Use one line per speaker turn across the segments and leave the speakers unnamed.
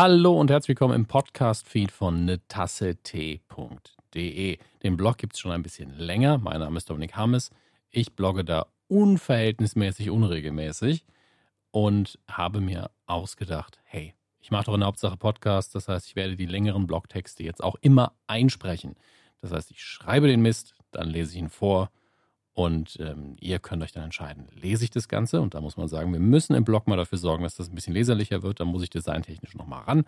Hallo und herzlich willkommen im Podcast-Feed von netassetee.de. Den Blog gibt es schon ein bisschen länger. Mein Name ist Dominik Hammes. Ich blogge da unverhältnismäßig unregelmäßig und habe mir ausgedacht, hey, ich mache doch in der Hauptsache Podcast, das heißt, ich werde die längeren Blogtexte jetzt auch immer einsprechen. Das heißt, ich schreibe den Mist, dann lese ich ihn vor und ähm, ihr könnt euch dann entscheiden, lese ich das Ganze? Und da muss man sagen, wir müssen im Blog mal dafür sorgen, dass das ein bisschen leserlicher wird. Da muss ich designtechnisch nochmal ran.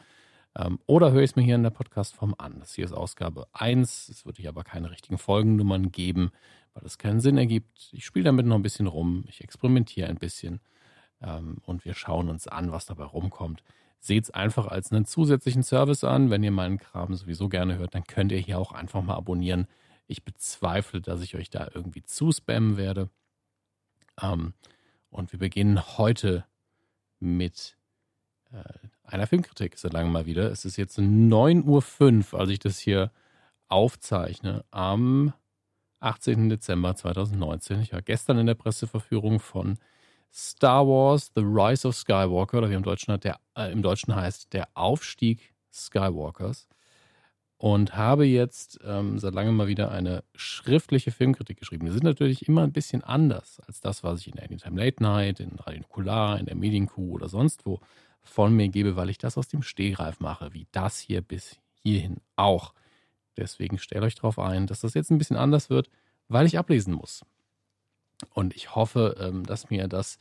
Ähm, oder höre ich es mir hier in der Podcastform an. Das hier ist Ausgabe 1. Es wird hier aber keine richtigen Folgennummern geben, weil es keinen Sinn ergibt. Ich spiele damit noch ein bisschen rum. Ich experimentiere ein bisschen. Ähm, und wir schauen uns an, was dabei rumkommt. Seht es einfach als einen zusätzlichen Service an. Wenn ihr meinen Kram sowieso gerne hört, dann könnt ihr hier auch einfach mal abonnieren ich bezweifle, dass ich euch da irgendwie zuspammen werde. Ähm, und wir beginnen heute mit äh, einer Filmkritik, seit langem mal wieder. Es ist jetzt 9.05 Uhr, als ich das hier aufzeichne, am 18. Dezember 2019. Ich war gestern in der Presseverführung von Star Wars The Rise of Skywalker, oder wie im Deutschen, der, äh, im Deutschen heißt, der Aufstieg Skywalkers und habe jetzt ähm, seit langem mal wieder eine schriftliche Filmkritik geschrieben. Die sind natürlich immer ein bisschen anders als das, was ich in der Anytime Late Night, in Radio Nukular, in der Medienkuh oder sonst wo von mir gebe, weil ich das aus dem Stehgreif mache, wie das hier bis hierhin auch. Deswegen stellt euch darauf ein, dass das jetzt ein bisschen anders wird, weil ich ablesen muss. Und ich hoffe, ähm, dass mir das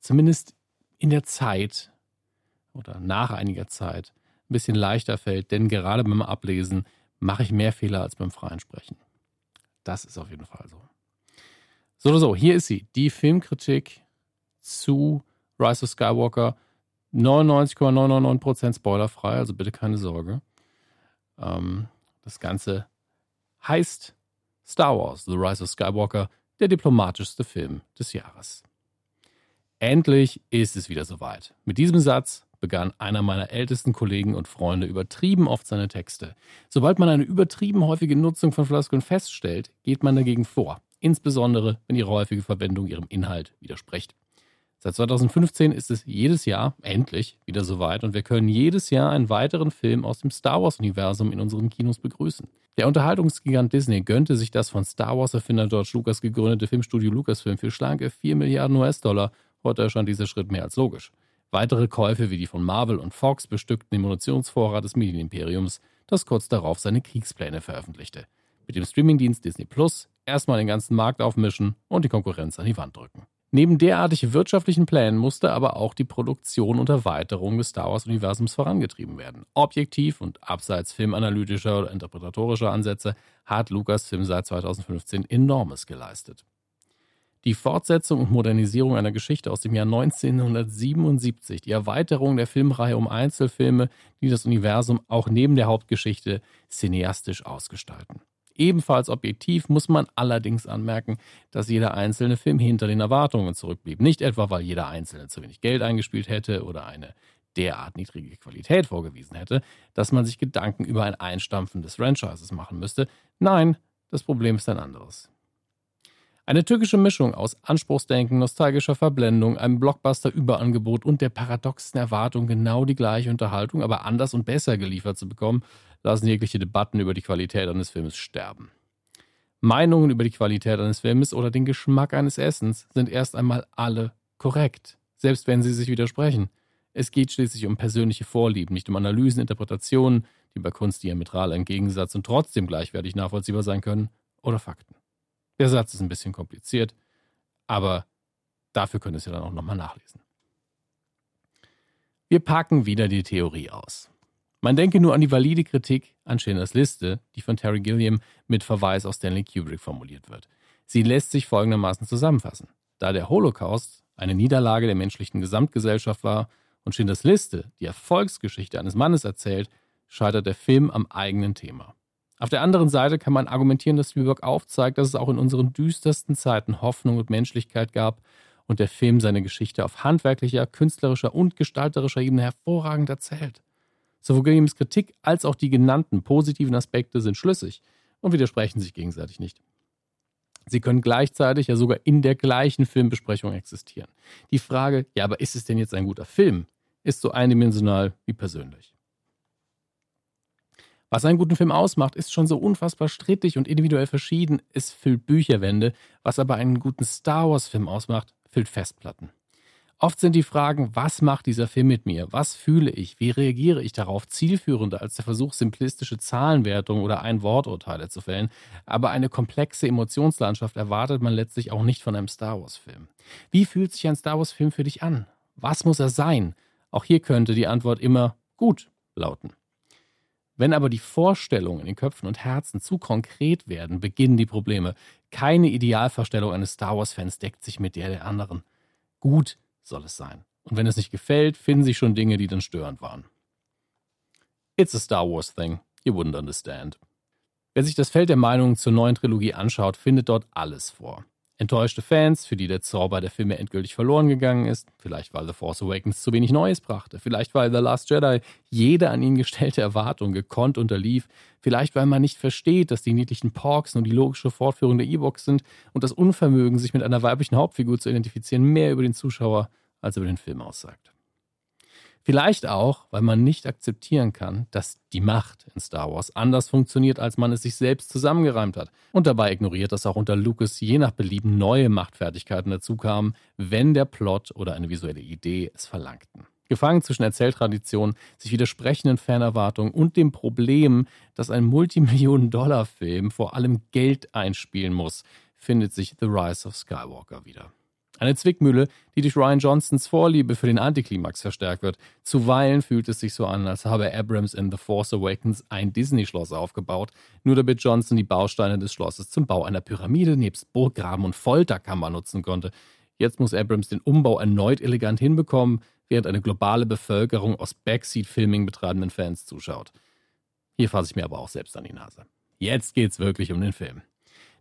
zumindest in der Zeit oder nach einiger Zeit ein bisschen leichter fällt, denn gerade beim Ablesen mache ich mehr Fehler als beim freien Sprechen. Das ist auf jeden Fall so. So oder so, hier ist sie, die Filmkritik zu Rise of Skywalker. 99,999% spoilerfrei, also bitte keine Sorge. Ähm, das Ganze heißt Star Wars, The Rise of Skywalker, der diplomatischste Film des Jahres. Endlich ist es wieder soweit. Mit diesem Satz begann einer meiner ältesten Kollegen und Freunde übertrieben oft seine Texte. Sobald man eine übertrieben häufige Nutzung von Floskeln feststellt, geht man dagegen vor, insbesondere wenn ihre häufige Verwendung ihrem Inhalt widerspricht. Seit 2015 ist es jedes Jahr endlich wieder soweit und wir können jedes Jahr einen weiteren Film aus dem Star Wars-Universum in unseren Kinos begrüßen. Der Unterhaltungsgigant Disney gönnte sich das von Star Wars-Erfinder George Lucas gegründete Filmstudio Lucasfilm für schlanke 4 Milliarden US-Dollar. Heute erscheint dieser Schritt mehr als logisch. Weitere Käufe wie die von Marvel und Fox bestückten den Munitionsvorrat des Medienimperiums, das kurz darauf seine Kriegspläne veröffentlichte. Mit dem Streamingdienst Disney Plus erstmal den ganzen Markt aufmischen und die Konkurrenz an die Wand drücken. Neben derartig wirtschaftlichen Plänen musste aber auch die Produktion und Erweiterung des Star Wars-Universums vorangetrieben werden. Objektiv und abseits filmanalytischer oder interpretatorischer Ansätze hat Lucasfilm seit 2015 enormes geleistet. Die Fortsetzung und Modernisierung einer Geschichte aus dem Jahr 1977, die Erweiterung der Filmreihe um Einzelfilme, die das Universum auch neben der Hauptgeschichte cineastisch ausgestalten. Ebenfalls objektiv muss man allerdings anmerken, dass jeder einzelne Film hinter den Erwartungen zurückblieb. Nicht etwa, weil jeder einzelne zu wenig Geld eingespielt hätte oder eine derart niedrige Qualität vorgewiesen hätte, dass man sich Gedanken über ein Einstampfen des Franchises machen müsste. Nein, das Problem ist ein anderes. Eine türkische Mischung aus Anspruchsdenken, nostalgischer Verblendung, einem Blockbuster-Überangebot und der paradoxen Erwartung, genau die gleiche Unterhaltung, aber anders und besser geliefert zu bekommen, lassen jegliche Debatten über die Qualität eines Filmes sterben. Meinungen über die Qualität eines Filmes oder den Geschmack eines Essens sind erst einmal alle korrekt, selbst wenn sie sich widersprechen. Es geht schließlich um persönliche Vorlieben, nicht um Analysen, Interpretationen, die bei Kunst diametral im Gegensatz und trotzdem gleichwertig nachvollziehbar sein können, oder Fakten. Der Satz ist ein bisschen kompliziert, aber dafür könnt ihr es ja dann auch nochmal nachlesen. Wir packen wieder die Theorie aus. Man denke nur an die valide Kritik an Schindlers Liste, die von Terry Gilliam mit Verweis auf Stanley Kubrick formuliert wird. Sie lässt sich folgendermaßen zusammenfassen. Da der Holocaust eine Niederlage der menschlichen Gesamtgesellschaft war und Schindlers Liste die Erfolgsgeschichte eines Mannes erzählt, scheitert der Film am eigenen Thema. Auf der anderen Seite kann man argumentieren, dass Spielberg aufzeigt, dass es auch in unseren düstersten Zeiten Hoffnung und Menschlichkeit gab und der Film seine Geschichte auf handwerklicher, künstlerischer und gestalterischer Ebene hervorragend erzählt. Sowohl Gilliams Kritik als auch die genannten positiven Aspekte sind schlüssig und widersprechen sich gegenseitig nicht. Sie können gleichzeitig ja sogar in der gleichen Filmbesprechung existieren. Die Frage, ja, aber ist es denn jetzt ein guter Film, ist so eindimensional wie persönlich. Was einen guten Film ausmacht, ist schon so unfassbar strittig und individuell verschieden. Es füllt Bücherwände. Was aber einen guten Star Wars-Film ausmacht, füllt Festplatten. Oft sind die Fragen, was macht dieser Film mit mir? Was fühle ich? Wie reagiere ich darauf? Zielführender als der Versuch, simplistische Zahlenwertungen oder Ein-Wort-Urteile zu fällen. Aber eine komplexe Emotionslandschaft erwartet man letztlich auch nicht von einem Star Wars-Film. Wie fühlt sich ein Star Wars-Film für dich an? Was muss er sein? Auch hier könnte die Antwort immer gut lauten. Wenn aber die Vorstellungen in den Köpfen und Herzen zu konkret werden, beginnen die Probleme. Keine Idealvorstellung eines Star Wars-Fans deckt sich mit der der anderen. Gut soll es sein. Und wenn es nicht gefällt, finden sich schon Dinge, die dann störend waren. It's a Star Wars thing. You wouldn't understand. Wer sich das Feld der Meinungen zur neuen Trilogie anschaut, findet dort alles vor. Enttäuschte Fans, für die der Zauber der Filme endgültig verloren gegangen ist, vielleicht weil The Force Awakens zu wenig Neues brachte, vielleicht weil The Last Jedi jede an ihn gestellte Erwartung gekonnt unterlief, vielleicht weil man nicht versteht, dass die niedlichen Porks nur die logische Fortführung der Ewoks sind und das Unvermögen, sich mit einer weiblichen Hauptfigur zu identifizieren, mehr über den Zuschauer als über den Film aussagt. Vielleicht auch, weil man nicht akzeptieren kann, dass die Macht in Star Wars anders funktioniert, als man es sich selbst zusammengereimt hat. Und dabei ignoriert, dass auch unter Lucas je nach Belieben neue Machtfertigkeiten dazukamen, wenn der Plot oder eine visuelle Idee es verlangten. Gefangen zwischen Erzähltradition, sich widersprechenden Fanerwartungen und dem Problem, dass ein Multimillionen-Dollar-Film vor allem Geld einspielen muss, findet sich The Rise of Skywalker wieder. Eine Zwickmühle, die durch Ryan Johnsons Vorliebe für den Antiklimax verstärkt wird. Zuweilen fühlt es sich so an, als habe Abrams in The Force Awakens ein Disney-Schloss aufgebaut, nur damit Johnson die Bausteine des Schlosses zum Bau einer Pyramide nebst Burggraben und Folterkammer nutzen konnte. Jetzt muss Abrams den Umbau erneut elegant hinbekommen, während eine globale Bevölkerung aus Backseat-Filming betreibenden Fans zuschaut. Hier fasse ich mir aber auch selbst an die Nase. Jetzt geht's wirklich um den Film.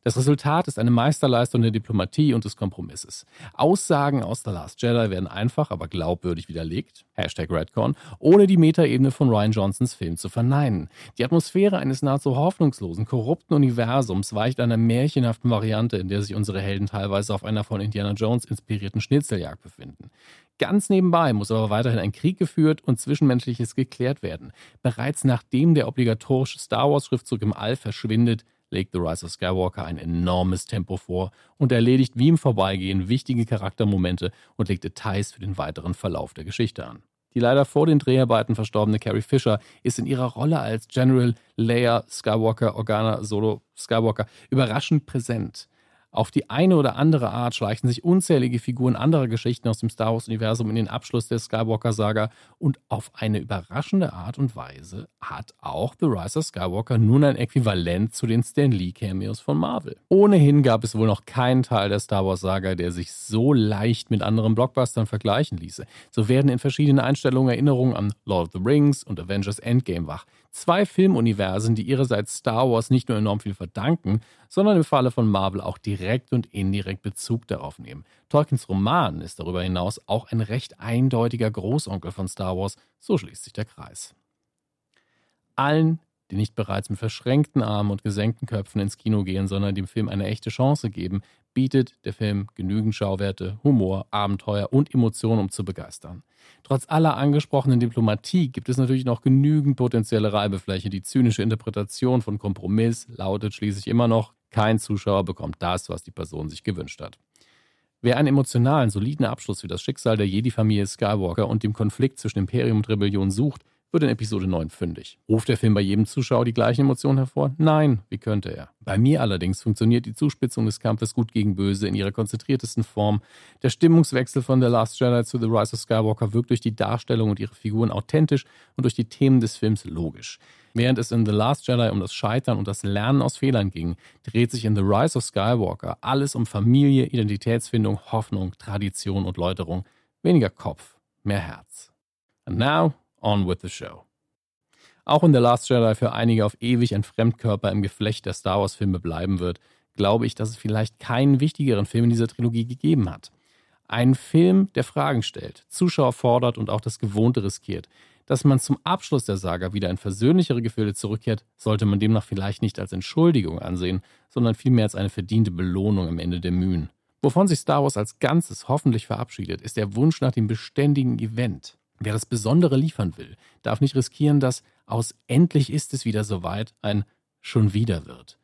Das Resultat ist eine Meisterleistung der Diplomatie und des Kompromisses. Aussagen aus The Last Jedi werden einfach, aber glaubwürdig widerlegt, Hashtag Redcon, ohne die Metaebene von Ryan Johnsons Film zu verneinen. Die Atmosphäre eines nahezu hoffnungslosen, korrupten Universums weicht einer märchenhaften Variante, in der sich unsere Helden teilweise auf einer von Indiana Jones inspirierten Schnitzeljagd befinden. Ganz nebenbei muss aber weiterhin ein Krieg geführt und Zwischenmenschliches geklärt werden. Bereits nachdem der obligatorische Star Wars-Schriftzug im All verschwindet, legt The Rise of Skywalker ein enormes Tempo vor und erledigt wie im Vorbeigehen wichtige Charaktermomente und legt Details für den weiteren Verlauf der Geschichte an. Die leider vor den Dreharbeiten verstorbene Carrie Fisher ist in ihrer Rolle als General Leia Skywalker Organa Solo Skywalker überraschend präsent. Auf die eine oder andere Art schleichen sich unzählige Figuren anderer Geschichten aus dem Star Wars-Universum in den Abschluss der Skywalker-Saga und auf eine überraschende Art und Weise hat auch The Rise of Skywalker nun ein Äquivalent zu den Stan Lee-Cameos von Marvel. Ohnehin gab es wohl noch keinen Teil der Star Wars-Saga, der sich so leicht mit anderen Blockbustern vergleichen ließe. So werden in verschiedenen Einstellungen Erinnerungen an Lord of the Rings und Avengers Endgame wach. Zwei Filmuniversen, die ihrerseits Star Wars nicht nur enorm viel verdanken, sondern im Falle von Marvel auch direkt und indirekt Bezug darauf nehmen. Tolkiens Roman ist darüber hinaus auch ein recht eindeutiger Großonkel von Star Wars, so schließt sich der Kreis. Allen, die nicht bereits mit verschränkten Armen und gesenkten Köpfen ins Kino gehen, sondern dem Film eine echte Chance geben, bietet der Film genügend Schauwerte, Humor, Abenteuer und Emotionen, um zu begeistern. Trotz aller angesprochenen Diplomatie gibt es natürlich noch genügend potenzielle Reibefläche. Die zynische Interpretation von Kompromiss lautet schließlich immer noch, kein Zuschauer bekommt das, was die Person sich gewünscht hat. Wer einen emotionalen, soliden Abschluss für das Schicksal der Jedi-Familie Skywalker und dem Konflikt zwischen Imperium und Rebellion sucht, wird in Episode 9 fündig. Ruft der Film bei jedem Zuschauer die gleichen Emotionen hervor? Nein, wie könnte er? Bei mir allerdings funktioniert die Zuspitzung des Kampfes gut gegen böse in ihrer konzentriertesten Form. Der Stimmungswechsel von The Last Jedi zu The Rise of Skywalker wirkt durch die Darstellung und ihre Figuren authentisch und durch die Themen des Films logisch. Während es in The Last Jedi um das Scheitern und das Lernen aus Fehlern ging, dreht sich in The Rise of Skywalker alles um Familie, Identitätsfindung, Hoffnung, Tradition und Läuterung. Weniger Kopf, mehr Herz. And now On with the show. Auch wenn The Last Jedi für einige auf ewig ein Fremdkörper im Geflecht der Star Wars-Filme bleiben wird, glaube ich, dass es vielleicht keinen wichtigeren Film in dieser Trilogie gegeben hat. Ein Film, der Fragen stellt, Zuschauer fordert und auch das Gewohnte riskiert. Dass man zum Abschluss der Saga wieder in versöhnlichere Gefilde zurückkehrt, sollte man demnach vielleicht nicht als Entschuldigung ansehen, sondern vielmehr als eine verdiente Belohnung am Ende der Mühen. Wovon sich Star Wars als Ganzes hoffentlich verabschiedet, ist der Wunsch nach dem beständigen Event. Wer das Besondere liefern will, darf nicht riskieren, dass aus endlich ist es wieder soweit ein schon wieder wird.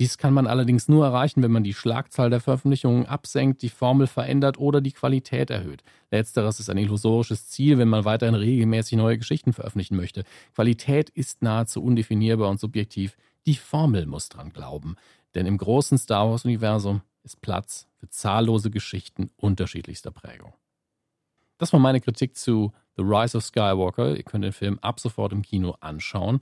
Dies kann man allerdings nur erreichen, wenn man die Schlagzahl der Veröffentlichungen absenkt, die Formel verändert oder die Qualität erhöht. Letzteres ist ein illusorisches Ziel, wenn man weiterhin regelmäßig neue Geschichten veröffentlichen möchte. Qualität ist nahezu undefinierbar und subjektiv. Die Formel muss dran glauben. Denn im großen Star Wars-Universum ist Platz für zahllose Geschichten unterschiedlichster Prägung. Das war meine Kritik zu The Rise of Skywalker. Ihr könnt den Film ab sofort im Kino anschauen.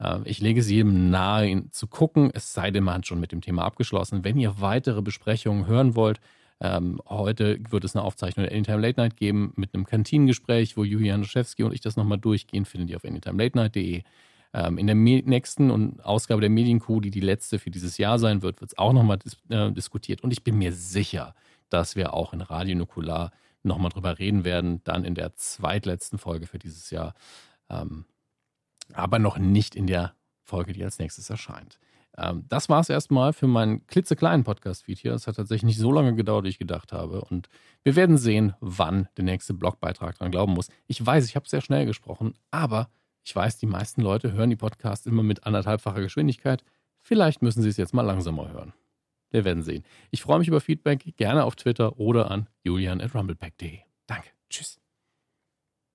Ähm, ich lege es jedem nahe, ihn zu gucken, es sei denn, man hat schon mit dem Thema abgeschlossen. Wenn ihr weitere Besprechungen hören wollt, ähm, heute wird es eine Aufzeichnung der Anytime Late Night geben mit einem Kantinengespräch, wo Julian Jaschewski und ich das nochmal durchgehen, findet ihr auf anytimelatenight.de. Ähm, in der nächsten Ausgabe der Medienkuh, die die letzte für dieses Jahr sein wird, wird es auch nochmal dis äh, diskutiert. Und ich bin mir sicher, dass wir auch in Radio Nukular nochmal drüber reden werden, dann in der zweitletzten Folge für dieses Jahr. Ähm, aber noch nicht in der Folge, die als nächstes erscheint. Ähm, das war es erstmal für meinen klitzekleinen Podcast-Feed hier. Es hat tatsächlich nicht so lange gedauert, wie ich gedacht habe. Und wir werden sehen, wann der nächste Blogbeitrag dran glauben muss. Ich weiß, ich habe sehr schnell gesprochen, aber ich weiß, die meisten Leute hören die Podcasts immer mit anderthalbfacher Geschwindigkeit. Vielleicht müssen sie es jetzt mal langsamer hören. Wir werden sehen. Ich freue mich über Feedback, gerne auf Twitter oder an julian at rumblepack.de. Danke. Tschüss.